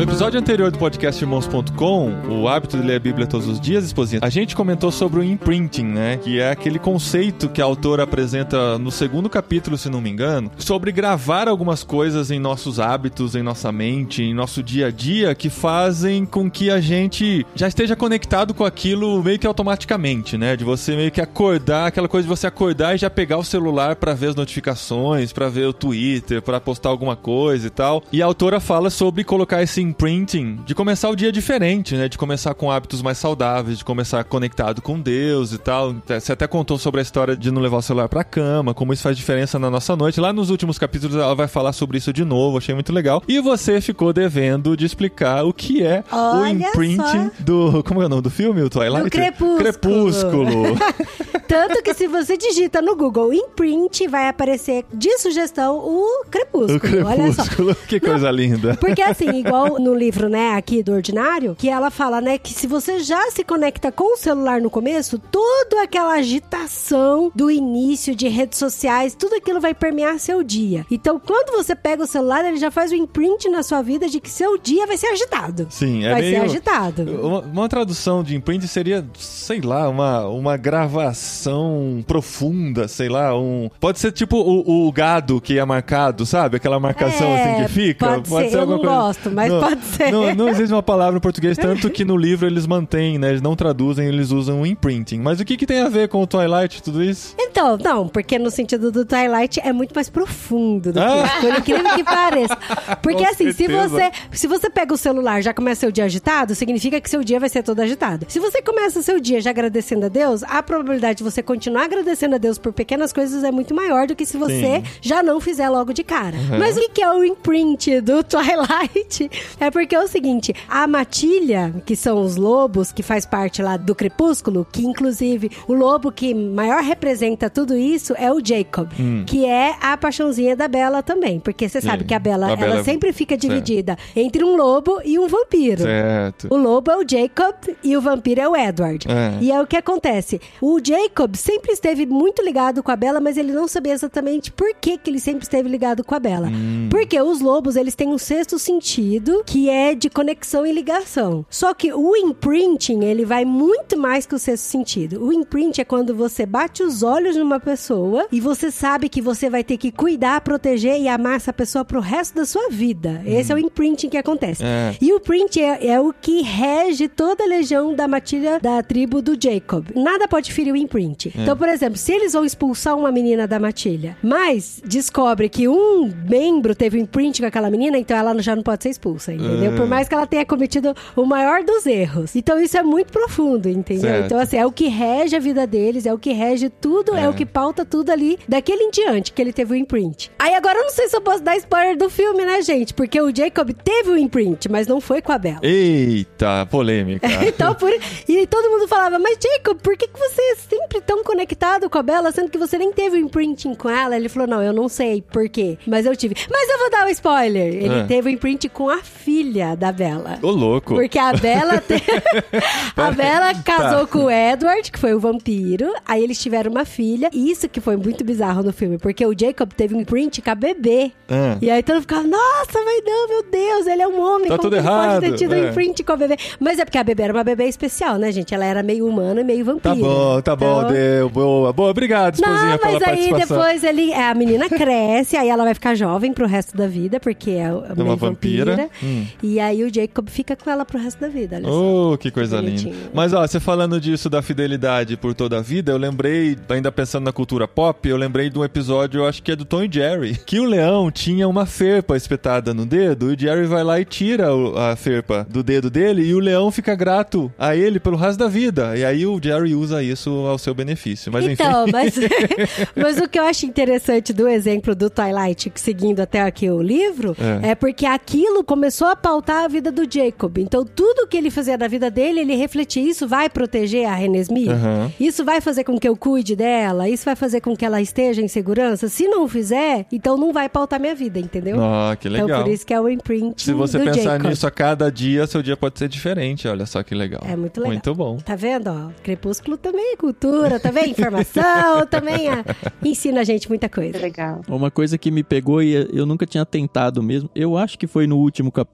No episódio anterior do podcast Irmãos.com, o hábito de ler a Bíblia todos os dias, Esposinha, a gente comentou sobre o imprinting, né? Que é aquele conceito que a autora apresenta no segundo capítulo, se não me engano, sobre gravar algumas coisas em nossos hábitos, em nossa mente, em nosso dia a dia, que fazem com que a gente já esteja conectado com aquilo meio que automaticamente, né? De você meio que acordar, aquela coisa de você acordar e já pegar o celular pra ver as notificações, pra ver o Twitter, pra postar alguma coisa e tal. E a autora fala sobre colocar esse imprinting, de começar o dia diferente, né? De começar com hábitos mais saudáveis, de começar conectado com Deus e tal. Você até contou sobre a história de não levar o celular pra cama, como isso faz diferença na nossa noite. Lá nos últimos capítulos ela vai falar sobre isso de novo, achei muito legal. E você ficou devendo de explicar o que é o Olha imprinting do. Como é o nome do filme? O Twilight? Do Crepúsculo. Crepúsculo. <laughs> Tanto que se você digita no Google imprint, vai aparecer de sugestão o crepúsculo. o Olha só. Crepúsculo. <laughs> Que coisa linda. Porque assim, igual no livro, né, aqui do Ordinário, que ela fala, né, que se você já se conecta com o celular no começo, toda aquela agitação do início de redes sociais, tudo aquilo vai permear seu dia. Então, quando você pega o celular, ele já faz o imprint na sua vida de que seu dia vai ser agitado. Sim, é vai meio... ser agitado. Uma, uma tradução de imprint seria, sei lá, uma, uma gravação profunda, sei lá, um... Pode ser tipo o, o gado que é marcado, sabe? Aquela marcação É, assim que fica. pode ser. Eu alguma não gosto, mas pode ser. Não, não existe uma palavra em português, tanto que no livro eles mantêm, né? Eles não traduzem, eles usam o imprinting. Mas o que, que tem a ver com o Twilight e tudo isso? Então, não, porque no sentido do Twilight é muito mais profundo do que Ah. isso, por incrível que pareça. Porque <laughs> Com assim, se você, se você pega o celular e já começa seu dia agitado, significa que seu dia vai ser todo agitado. Se você começa seu dia já agradecendo a Deus, a probabilidade de você continuar agradecendo a Deus por pequenas coisas é muito maior do que se você Sim. já não fizer logo de cara. Mas o que que é o imprint do Twilight? É porque é o seguinte, a matilha, que são os lobos, que faz parte lá do crepúsculo, que inclusive o lobo que maior representa tudo isso é o Jacob, que é a paixãozinha da Bela também, porque você sabe Sim. que a Bela, A ela Bella- sempre fica Certo. dividida entre um lobo e um vampiro. Certo. O lobo é o Jacob e o vampiro é o Edward. É. E é o que acontece. O Jacob sempre esteve muito ligado com a Bella, mas ele não sabia exatamente por que, que ele sempre esteve ligado com a Bella. Hum. Porque os lobos, eles têm um sexto sentido, que é de conexão e ligação. Só que o imprinting, ele vai muito mais que o sexto sentido. O imprint é quando você bate os olhos numa pessoa e você sabe que você vai ter que cuidar, proteger e amar essa pessoa pro resto da sua vida. Esse é o imprinting que acontece. É. E o print é, é o que rege toda a legião da matilha da tribo do Jacob. Nada pode ferir o imprint. Então, por exemplo, se eles vão expulsar uma menina da matilha, mas descobre que um membro teve um imprint com aquela menina, então ela já não pode ser expulsa, entendeu? Ah. Por mais que ela tenha cometido o maior dos erros. Então, isso é muito profundo, entendeu? Certo. Então, assim, é o que rege a vida deles, é o que rege tudo, é, É. o que pauta tudo ali daquele em diante que ele teve o imprint. Aí agora eu não sei se eu posso dar spoiler do filme, né, gente? Porque o Jacob teve o imprint, mas não foi com a Bella. Eita, polêmica. <laughs> Então, por... E todo mundo falava, mas Jacob, por que, que você é sempre tão conectado com a Bella, sendo que você nem teve o imprinting com ela? Ele falou, não, eu não sei por quê, mas eu tive. Mas eu vou dar um spoiler. Ele Ah. teve o imprint com a filha da Bella. Ô, louco. Porque a Bella te- <laughs> a Bella casou com o Edward, que foi o vampiro. Aí eles tiveram uma filha. E isso que foi muito bizarro no filme, porque o Jacob teve um imprint com a bebê. Ah. E aí todo mundo ficava, nossa, mas não, meu Deus, ele é um homem. Tá como tudo errado, pode ter tido um é. imprint com a bebê? Mas é porque a bebê era uma bebê especial, né, gente? Ela era meio humana e meio vampira. Tá bom, tá bom, Então- deu. Boa, boa. Obrigado, esposinha, não, mas aí depois ele, a menina cresce, aí ela vai ficar jovem pro resto da vida, porque é uma meio vampira. vampira. Hum. E aí o Jacob fica com ela pro resto da vida, olha só. Oh, que coisa Bonitinho. linda. Mas ó, você falando disso da fidelidade por toda a vida, eu lembrei, ainda pensando na cultura pop, eu lembrei de um episódio, eu acho que é do Tom e Jerry, <laughs> que o leão tinha uma ferpa espetada no dedo, e o Jerry vai lá e tira a ferpa do dedo dele, e o leão fica grato a ele pelo resto da vida. E aí o Jerry usa isso ao seu benefício. Mas então, enfim. mas, <laughs> <laughs> mas o que eu acho interessante do exemplo do Twilight, seguindo até aqui o livro, É. é. porque aquilo começou a pautar a vida do Jacob. Então, tudo que ele fazia na vida dele, ele refletia: isso vai proteger a Renesmee? Aham. Isso vai fazer com que eu cuide dela? Isso vai fazer com que ela esteja em segurança? Se não fizer, então não vai pautar minha vida, entendeu? Ah, que legal. Então, por isso que é o imprint Se você do pensar Jacob. nisso a cada dia, seu dia pode ser diferente. Olha só que legal. É muito legal. Muito bom. Tá vendo? Ó, Crepúsculo também é cultura, também é informação, <laughs> também é- ensina a gente muita coisa. Legal. Uma coisa que me pegou e eu nunca tinha tentado mesmo, eu acho que foi no último capítulo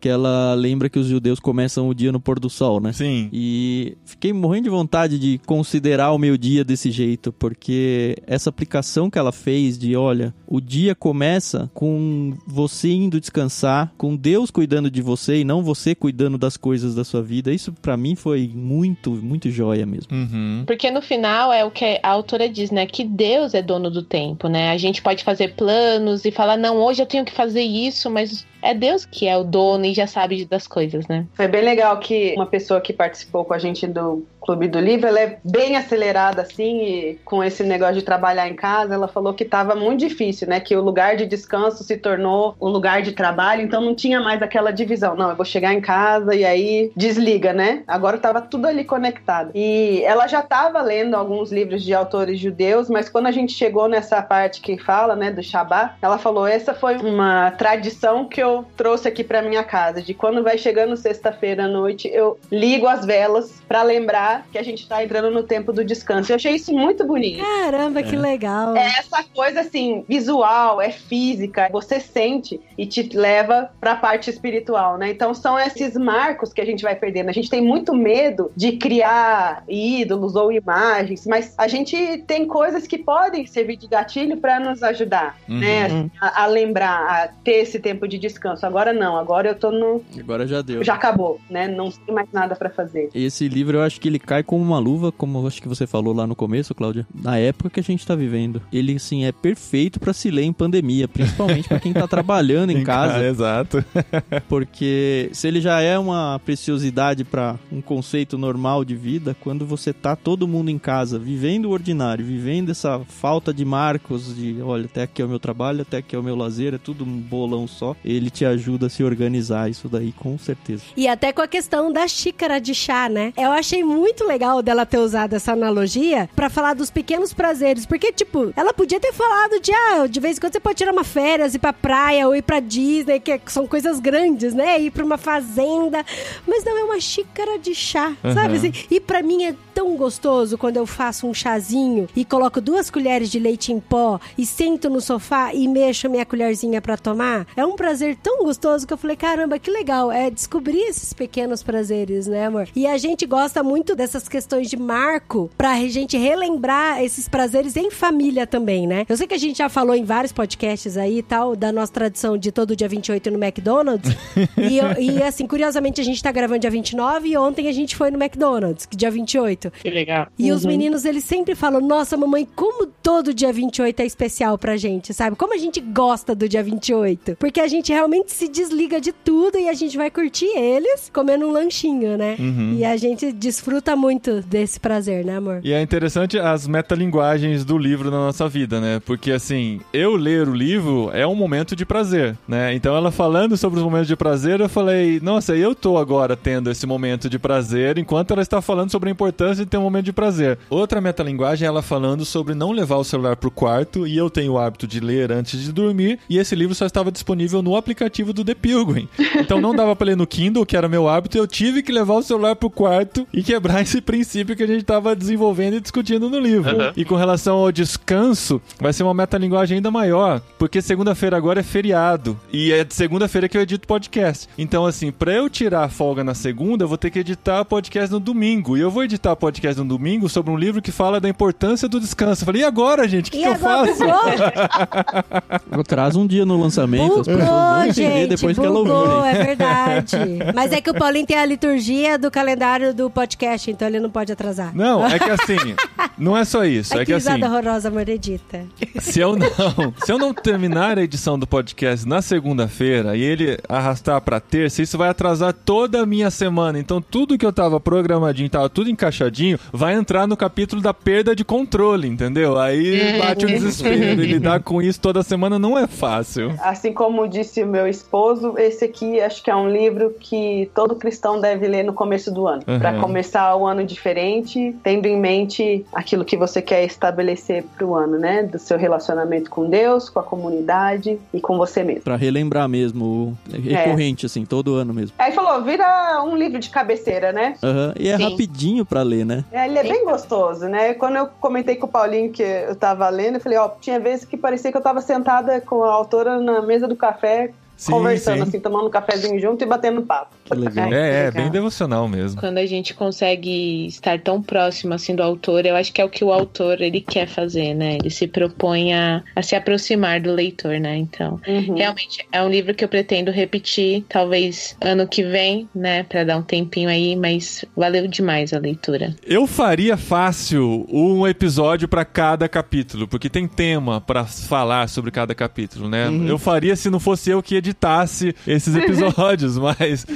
que ela lembra que os judeus começam o dia no pôr do sol, né? Sim. E fiquei morrendo de vontade de considerar o meu dia desse jeito, porque essa aplicação que ela fez de, olha, o dia começa com você indo descansar, com Deus cuidando de você e não você cuidando das coisas da sua vida. Isso pra mim foi muito, muito joia mesmo. Uhum. Porque no final é o que a autora diz, né? Que Deus é dono do tempo, né? A gente pode fazer planos e falar, não, hoje eu tenho que fazer isso, mas é Deus que é o dono e já sabe das coisas, né? Foi bem legal que uma pessoa que participou com a gente do Clube do Livro, ela é bem acelerada, assim, e com esse negócio de trabalhar em casa, ela falou que estava muito difícil, né? Que o lugar de descanso se tornou o lugar de trabalho, então não tinha mais aquela divisão. Não, eu vou chegar em casa e aí desliga, né? Agora estava tudo ali conectado. E ela já estava lendo alguns livros de autores judeus, mas quando a gente chegou nessa parte que fala, né, do Shabat, ela falou: essa foi uma tradição que eu trouxe aqui para minha casa, de quando vai chegando sexta-feira à noite, eu ligo as velas para lembrar que a gente tá entrando no tempo do descanso. Eu achei isso muito bonito. Caramba, que legal. É essa coisa assim, visual, é física, você sente e te leva pra parte espiritual, né? Então são esses marcos que a gente vai perdendo. A gente tem muito medo de criar ídolos ou imagens, mas a gente tem coisas que podem servir de gatilho para nos ajudar, né? Assim, a, a lembrar, a ter esse tempo de descanso. Agora não, agora eu tô no. Agora já deu. Já acabou, né? Não tem mais nada pra fazer. Esse livro eu acho que ele cai como uma luva, como acho que você falou lá no começo, Cláudia, na época que a gente tá vivendo. Ele, assim, é perfeito pra se ler em pandemia, principalmente pra quem tá <laughs> trabalhando em casa. exato. <laughs> Porque se ele já é uma preciosidade pra um conceito normal de vida, quando você tá todo mundo em casa, vivendo o ordinário, vivendo essa falta de marcos, de olha, até aqui é o meu trabalho, até aqui é o meu lazer, é tudo um bolão só, ele te ajuda a se organizar isso daí, com certeza. E até com a questão da xícara de chá, né? Eu achei muito legal dela ter usado essa analogia pra falar dos pequenos prazeres, porque tipo, ela podia ter falado de ah, de vez em quando você pode tirar uma férias, ir pra praia ou ir pra Disney, que são coisas grandes, né? Ir pra uma fazenda, mas não é uma xícara de chá, sabe? Assim, e pra mim é tão gostoso quando eu faço um chazinho e coloco duas colheres de leite em pó e sento no sofá e mexo a minha colherzinha pra tomar. É um prazer tão gostoso que eu falei, caramba, que legal. É descobrir esses pequenos prazeres, né, amor? E a gente gosta muito dessas questões de marco pra gente relembrar esses prazeres em família também, né? Eu sei que a gente já falou em vários podcasts aí e tal, da nossa tradição de todo dia 28 no McDonald's. <laughs> e, e, assim, curiosamente, a gente tá gravando dia 29 e ontem a gente foi no McDonald's, que dia 28. Que legal. E os meninos, eles sempre falam: Nossa, mamãe, como todo dia 28 é especial pra gente, sabe? Como a gente gosta do dia 28. Porque a gente realmente se desliga de tudo e a gente vai curtir eles comendo um lanchinho, né? E a gente desfruta muito desse prazer, né, amor? E é interessante as metalinguagens do livro na nossa vida, né? Porque assim, eu ler o livro é um momento de prazer, né? Então ela falando sobre os momentos de prazer, eu falei, nossa, eu tô agora tendo esse momento de prazer, enquanto ela está falando sobre a importância de ter um momento de prazer. Outra metalinguagem é ela falando sobre não levar o celular pro quarto, e eu tenho o hábito de ler antes de dormir, e esse livro só estava disponível no aplicativo do The Pilgrim. <laughs> Então não dava pra ler no Kindle, que era meu hábito, eu tive que levar o celular pro quarto e quebrar <laughs> esse princípio que a gente tava desenvolvendo e discutindo no livro. E com relação ao descanso, vai ser uma metalinguagem ainda maior, porque segunda-feira agora é feriado, e é de segunda-feira que eu edito podcast. Então, assim, pra eu tirar a folga na segunda, eu vou ter que editar podcast no domingo. E eu vou editar podcast no domingo sobre um livro que fala da importância do descanso. Eu falei, e agora, gente? O que, que eu faço? bugou? <laughs> Traz um dia no lançamento, as pessoas vão Bugou, entender gente, depois que ela bugou, ouvirem. é verdade. Mas é que o Paulinho tem a liturgia do calendário do podcast, então ele não pode atrasar. Não, é que assim, não é só isso. Ai, É que que assim, horrorosa, Moredita. se eu não, se eu não terminar a edição do podcast na segunda-feira e ele arrastar pra terça, isso vai atrasar toda a minha semana. Então tudo que eu tava programadinho, tava tudo encaixadinho, vai entrar no capítulo da perda de controle, entendeu? Aí bate o desespero e lidar com isso toda semana não é fácil. Assim como disse o meu esposo, esse aqui acho que é um livro que todo cristão deve ler no começo do ano. Uhum. Pra começar o ano diferente, tendo em mente aquilo que você quer estabelecer pro ano, né? Do seu relacionamento com Deus, com a comunidade e com você mesmo. Pra relembrar mesmo, é recorrente, assim, todo ano mesmo. Aí falou, vira um livro de cabeceira, né? Aham, E é Sim. rapidinho pra ler, né? É, Ele é bem gostoso, né? Quando eu comentei com o Paulinho que eu tava lendo, eu falei, ó, tinha vezes que parecia que eu tava sentada com a autora na mesa do café, Sim, conversando, sim. assim, tomando um cafezinho junto e batendo papo. Que legal. É, é, legal. bem devocional mesmo. Quando a gente consegue estar tão próximo assim do autor, eu acho que é o que o autor ele quer fazer, né? Ele se propõe a, a se aproximar do leitor, né? Então, Uhum. realmente é um livro que eu pretendo repetir, talvez ano que vem, né, Pra dar um tempinho aí, mas valeu demais a leitura. Eu faria fácil um episódio pra cada capítulo, porque tem tema pra falar sobre cada capítulo, né? Eu faria se não fosse eu que editasse esses episódios, <laughs> mas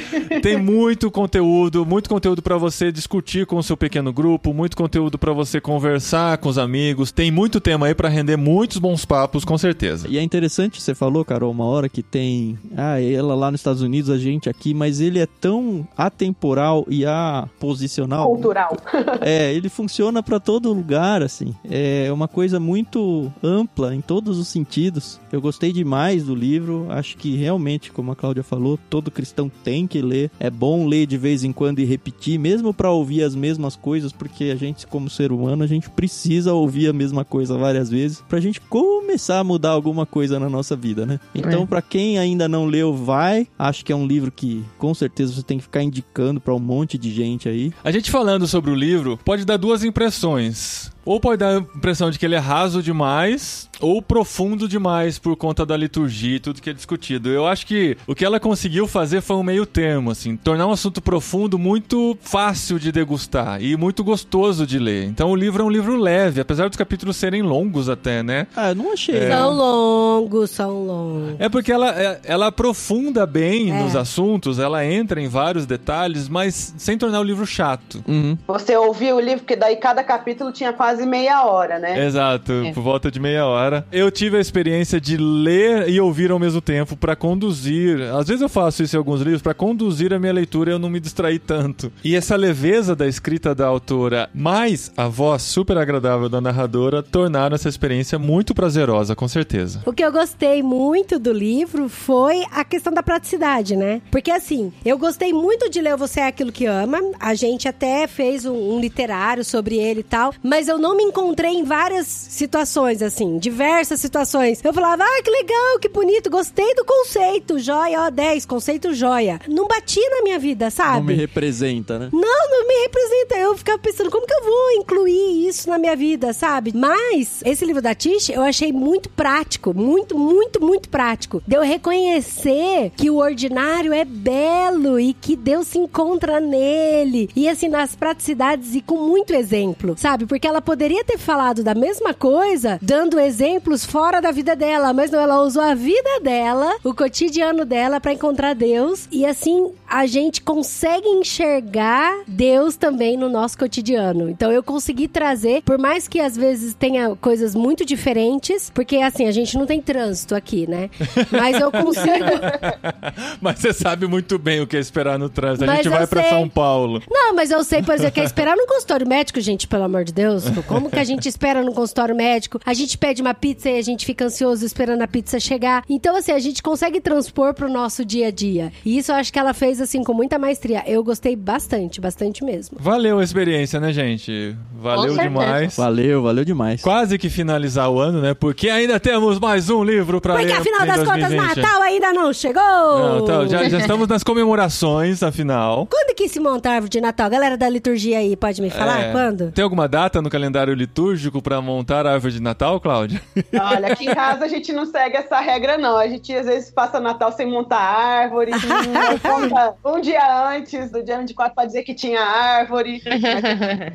tem muito conteúdo, muito conteúdo para você discutir com o seu pequeno grupo, muito conteúdo para você conversar com os amigos. Tem muito tema aí para render muitos bons papos, com certeza. E é interessante, você falou, Carol, uma hora que tem. Ah, ela lá nos Estados Unidos, a gente aqui, mas ele é tão atemporal e aposicional. Cultural. <laughs> É, ele funciona pra todo lugar, assim. É uma coisa muito ampla em todos os sentidos. Eu gostei demais do livro. Acho que realmente, como a Cláudia falou, todo cristão tem que ler. É bom ler de vez em quando e repetir, mesmo pra ouvir as mesmas coisas, porque a gente, como ser humano, a gente precisa ouvir a mesma coisa várias vezes pra gente começar a mudar alguma coisa na nossa vida, né? Então, pra quem ainda não leu, vai. Acho que é um livro que com certeza você tem que ficar indicando pra um monte de gente aí. A gente falando sobre o livro pode dar duas impressões. Ou pode dar a impressão de que ele é raso demais, ou profundo demais por conta da liturgia e tudo que é discutido. Eu acho que o que ela conseguiu fazer foi um meio termo, assim, tornar um assunto profundo muito fácil de degustar e muito gostoso de ler. Então o livro é um livro leve, apesar dos capítulos serem longos até, né? Ah, eu não achei. São longos, são longos. É porque ela, é- ela aprofunda bem É. nos assuntos, ela entra em vários detalhes, mas sem tornar o livro chato. Uhum. Você ouviu o livro, porque daí cada capítulo tinha quase meia hora, né? Exato, É. por volta de meia hora. Eu tive a experiência de ler e ouvir ao mesmo tempo pra conduzir. Às vezes eu faço isso em alguns livros pra conduzir a minha leitura e eu não me distrair tanto. E essa leveza da escrita da autora, mais a voz super agradável da narradora, tornaram essa experiência muito prazerosa, com certeza. O que eu gostei muito do livro foi a questão da praticidade, né? Porque assim, eu gostei muito de ler Você é Aquilo que Ama. A gente até fez um, um literário sobre ele e tal. Mas eu não me encontrei em várias situações, assim, diversas situações. Eu falava, ah, que legal, que bonito, gostei do conceito. Joia, ó, 10, conceito joia. Não batia na minha vida, sabe? Não me representa, né? Não, não me representa. Eu ficava pensando, como que eu vou incluir isso na minha vida, sabe? Mas, esse livro da Tish, eu achei muito prático. Muito, muito, muito prático. De eu reconhecer que o ordinário é belo e que Deus se encontra nele. E assim, nas praticidades e com muito exemplo, sabe? Porque ela poderia ter falado da mesma coisa, dando exemplos fora da vida dela, mas não, ela usou a vida dela, o cotidiano dela pra encontrar Deus. E assim, a gente consegue enxergar Deus também no nosso cotidiano. Então eu consegui trazer, por mais que às vezes tenha coisas muito diferentes, porque assim, a gente não tem trânsito aqui, né? <laughs> Mas eu consigo. <laughs> Mas você sabe muito bem o que é esperar no trânsito. A Mas gente vai pra sei. São Paulo. Não, mas eu sei, por exemplo, quer esperar no consultório médico, gente, pelo amor de Deus. <laughs> Como que a gente espera no consultório médico? A gente pede uma pizza e a gente fica ansioso esperando a pizza chegar. Então, assim, a gente consegue transpor pro nosso dia a dia. E isso eu acho que ela fez, assim, com muita maestria. Eu gostei bastante, bastante mesmo. Valeu a experiência, né, gente? Valeu demais. Valeu, valeu demais. Quase que finalizar o ano, né? Porque ainda temos mais um livro pra Porque ler afinal em das contas, 2020. Natal ainda não chegou! Não, tá, já, já estamos nas comemorações, afinal. Quando que se monta a árvore de Natal? Galera da liturgia aí, pode me falar? É, Quando? Tem alguma data no calendário litúrgico pra montar a árvore de Natal, Cláudia? Olha, aqui em casa a gente não segue essa regra, não. A gente às vezes passa Natal sem montar árvore, não <laughs> um dia antes do dia 24 pra dizer que tinha árvore. <laughs>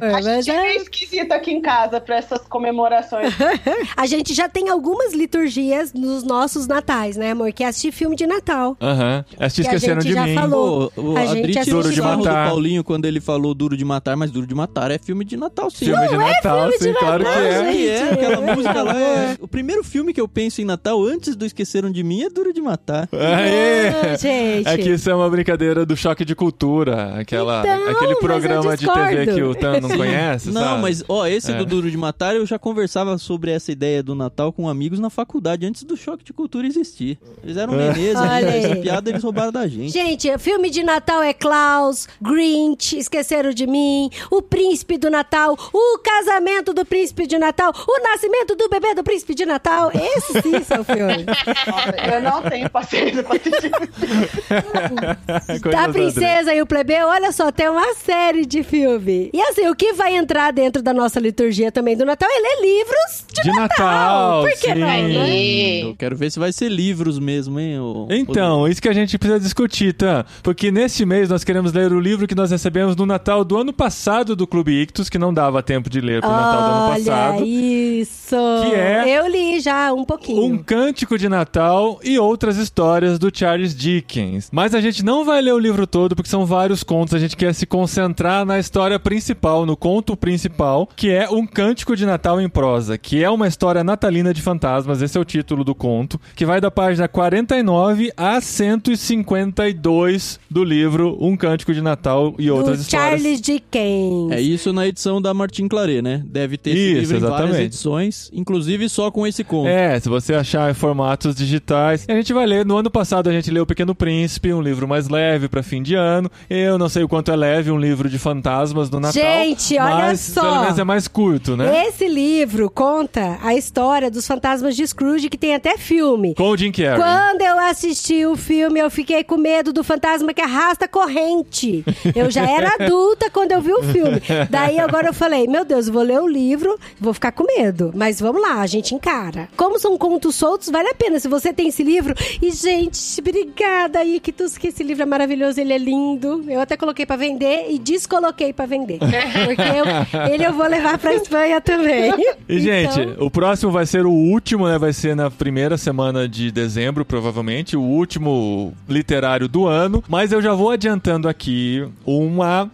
É, A mas gente é é- meio esquisito aqui em casa pra essas comemorações. <laughs> A gente já tem algumas liturgias nos nossos natais, né, amor? Que é assistir filme de Natal. Aham. Elas te Que a esqueceram gente de já mim. falou. O, o, A a gente Adri tirou sarro do Matar. Paulinho quando ele falou Duro de Matar, mas Duro de Matar é filme de Natal, sim. Filme de Natal, filme de sim, claro que Natal, é. Claro que é, Gente, aquela música lá favor. é... O primeiro filme que eu penso em Natal, antes do Esqueceram de Mim, é Duro de Matar. Aê! Ah, gente. É que isso é uma brincadeira do choque de cultura. Aquela, Então, aquele programa de TV que o Tan não conhece, Não, sabe? mas, ó, esse É. do Duro de Matar, eu já conversava sobre essa ideia do Natal com amigos na faculdade, antes do choque de cultura existir. Eles eram Menezes, ainda, aí. essa piada eles roubaram da gente. Gente, filme de Natal é Klaus, Grinch, Esqueceram de Mim, O Príncipe do Natal, O Casamento do Príncipe de Natal, O Nascimento do Bebê do Príncipe de Natal. Esse sim <laughs> são filmes. Nossa, eu não tenho paciência pra assistir. <laughs> Da Princesa e o Plebeu, olha só, tem uma série de filme. E assim, o que vai entrar dentro da nossa liturgia também do Natal é ler livros de, De Natal, Por que sim. não, né? Eu quero ver se vai ser livros mesmo, hein? ô- Então, isso que a gente precisa discutir, tá? Porque neste mês nós queremos ler o livro que nós recebemos no Natal do ano passado do Clube Ictus, que não dava tempo de ler trilogia pro Natal do ano Olha passado. isso. Que é Eu li já um pouquinho. Um Cântico de Natal e outras histórias do Charles Dickens. Mas a gente não vai ler o livro todo porque são vários contos. A gente quer se concentrar na história principal, no conto principal, que é Um Cântico de Natal em prosa, que é uma história natalina de fantasmas. Esse é o título do conto, que vai da página 49 a 152 do livro Um Cântico de Natal e outras do histórias. Charles Dickens. É isso na edição da Martin Claret, né? Deve ter esse Isso, livro em várias exatamente. edições, inclusive só com esse conto. É, se você achar em formatos digitais. A gente vai ler. No ano passado a gente leu O Pequeno Príncipe, um livro mais leve pra fim de ano. Eu não sei o quanto é leve um livro de fantasmas do Natal. Gente, olha mas só. pelo menos é mais curto, né? Esse livro conta a história dos fantasmas de Scrooge, que tem até filme. Com o Jim Carrey. Quando eu assisti o filme, eu fiquei com medo do fantasma que arrasta corrente. Eu já era <laughs> adulta quando eu vi o filme. Daí agora eu falei, meu Deus, eu vou ler o livro, vou ficar com medo. Mas vamos lá, a gente encara. Como são contos soltos, vale a pena. Se você tem esse livro. E, gente, obrigada, Ictus, que esse livro é maravilhoso, ele é lindo. Eu até coloquei pra vender e descoloquei pra vender. <laughs> Porque eu- ele eu vou levar pra Espanha também. E, <laughs> gente, Então- o próximo vai ser o último, né? Vai ser na primeira semana de dezembro, provavelmente. O último literário do ano. Mas eu já vou adiantando aqui uma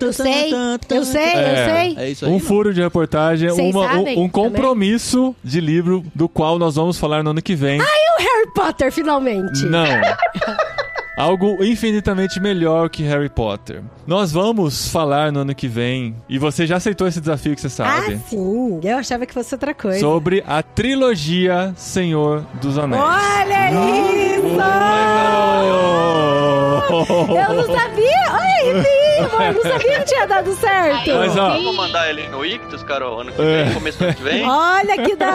Eu sei, eu sei, É. eu sei. É isso aí. um não? furo de reportagem, uma- um- um, compromisso de livro do qual nós vamos falar no ano que vem. E o Harry Potter, finalmente. Não. <laughs> Algo infinitamente melhor que Harry Potter. Nós vamos falar no ano que vem, e você já aceitou esse desafio que você sabe, Ah, sim. Eu achava que fosse outra coisa. sobre a trilogia Senhor dos Anéis. Olha isso! Eu não sabia! Olha, arrepio, <laughs> Eu não sabia que tinha dado certo. Mas, ó, Vamos mandar ele no Ictus, Carol, ano que É. vem, começo do ano que vem. Olha que da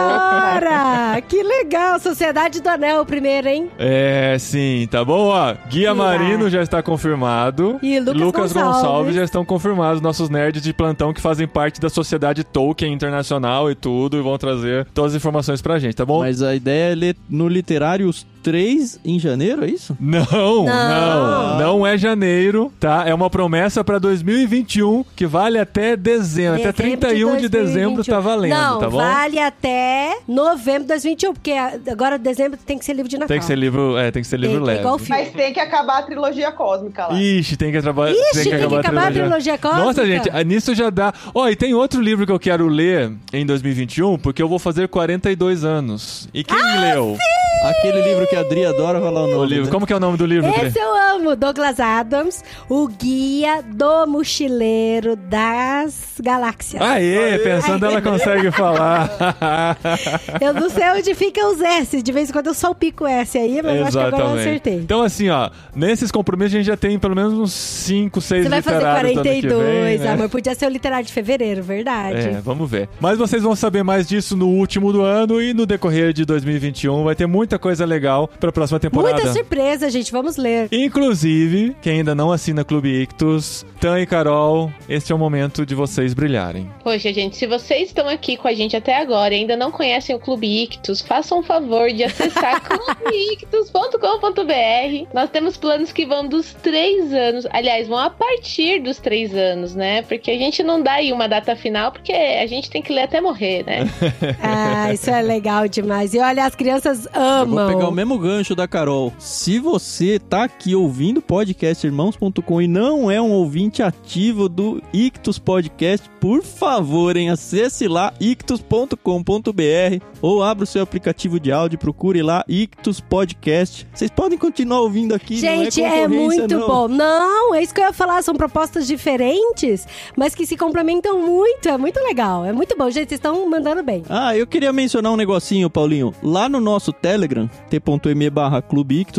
hora! <laughs> Que legal! Sociedade do Anel, primeiro, hein? É, sim, tá bom? Ó, Guia Ira. Marino já está confirmado. E Lucas Gonçalves. Gonçalves já estão confirmados, nossos nerds de plantão que fazem parte da sociedade Tolkien Internacional e tudo, e vão trazer todas as informações pra gente, tá bom? Mas a ideia é ler no literário os três em janeiro, é isso? Não, não, Não. não é janeiro, tá? É uma promessa pra 2021 que vale até dezembro, até Dezembro 31 de, dezembro 2021. tá valendo, Não, tá bom? vale até novembro de 2021, porque agora dezembro tem que ser livro de Natal. Tem que ser livro, é, tem que ser livro Tem- é leve. igual filme. Mas tem que acabar a trilogia cósmica lá. Ixi, tem que trabalhar. Ixi, tem que acabar a trilogia cósmica? Nossa, gente, nisso já dá. Ó, e tem outro livro que eu quero ler em 2021, porque eu vou fazer 42 anos. E quem Ah, leu Aquele livro que a Adri adora falar o nome. o livro? né? Como que é o nome do livro, Dre? Esse eu amo, Douglas Adams, o guia do mochileiro das galáxias. Aê, pensando ela consegue falar. <laughs> Eu não sei onde ficam os S, de vez em quando eu salpico o S aí, mas eu acho que agora eu acertei. Então, assim, ó, nesses compromissos a gente já tem pelo menos uns 5, 6 Você vai fazer literários do ano que 42, vem, né? amor. Podia ser o literário de fevereiro, verdade. É, vamos ver. Mas vocês vão saber mais disso no último do ano e no decorrer de 2021. Vai ter muita coisa legal pra próxima temporada. Muita surpresa, gente. Vamos ler. Inclusive, quem ainda não assina Clube Ictus, Tan e Carol, este é o momento de vocês brilharem. Poxa, gente, se vocês estão aqui com a gente até agora e ainda não conhecem o Clube Ictus, façam um favor de acessar <laughs> clubeictus.com.br. Nós temos planos que vão dos três anos. Aliás, vão a partir dos três anos, né? Porque a gente não dá aí uma data final, porque a gente tem que ler até morrer, né? <laughs> Ah, isso é legal demais. E olha, as crianças Eu amam. vou pegar o mesmo gancho da Carol. Se você tá aqui ouvindo o podcast irmãos.com e não é um ouvinte ativo do Ictus Podcast, por favor, hein, acesse lá ictus.com.br ou abra o seu aplicativo de áudio, procure lá Ictus Podcast. Vocês podem continuar ouvindo aqui, Gente, não é, é muito não. bom. Não, é isso que eu ia falar. São propostas diferentes, mas que se complementam muito. É muito legal. É muito bom. Gente, vocês estão mandando bem. Ah, eu queria mencionar um negocinho, Paulinho. Lá no nosso Telegram, t.me barra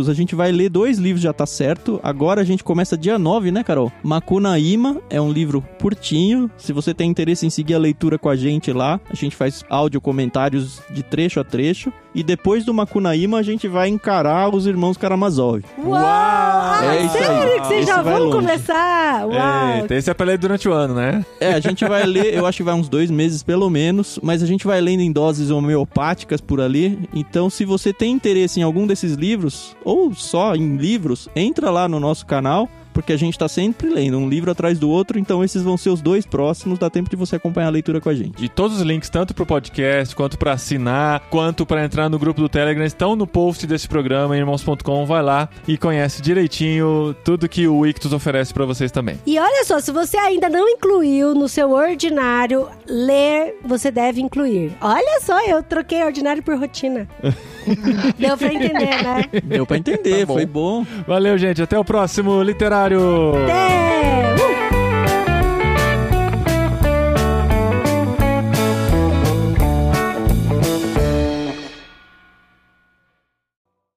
a gente vai ler dois livros, já tá certo. Agora a gente começa dia 9, né, Carol? Macunaíma é um livro curtinho. Se você tem interesse em seguir a leitura com a gente lá, a gente faz áudio comentários de trecho a trecho. E depois do Macunaíma, a gente vai encarar os irmãos Karamazov. Uau! Ah, É isso aí. sério que vocês Esse já vão longe. começar? Uau! Eita, esse é pra ler durante o ano, né? É, a gente vai ler, eu acho que vai uns dois meses pelo menos, mas a gente vai lendo em doses homeopáticas por ali. Então, se você tem interesse em algum desses livros, ou só em livros, entra lá no nosso canal. Porque a gente tá sempre lendo um livro atrás do outro, então esses vão ser os dois próximos, dá tempo de você acompanhar a leitura com a gente. E todos os links, tanto pro podcast, quanto pra assinar, quanto pra entrar no grupo do Telegram, estão no post desse programa, em irmãos.com. Vai lá e conhece direitinho tudo que o Ictus oferece pra vocês também. E olha só, se você ainda não incluiu no seu ordinário, ler, você deve incluir. Olha só, eu troquei ordinário por rotina. <laughs> <laughs> Deu pra entender, né? Deu pra entender, Tá bom. foi bom. Valeu, gente. Até o próximo literário. Até!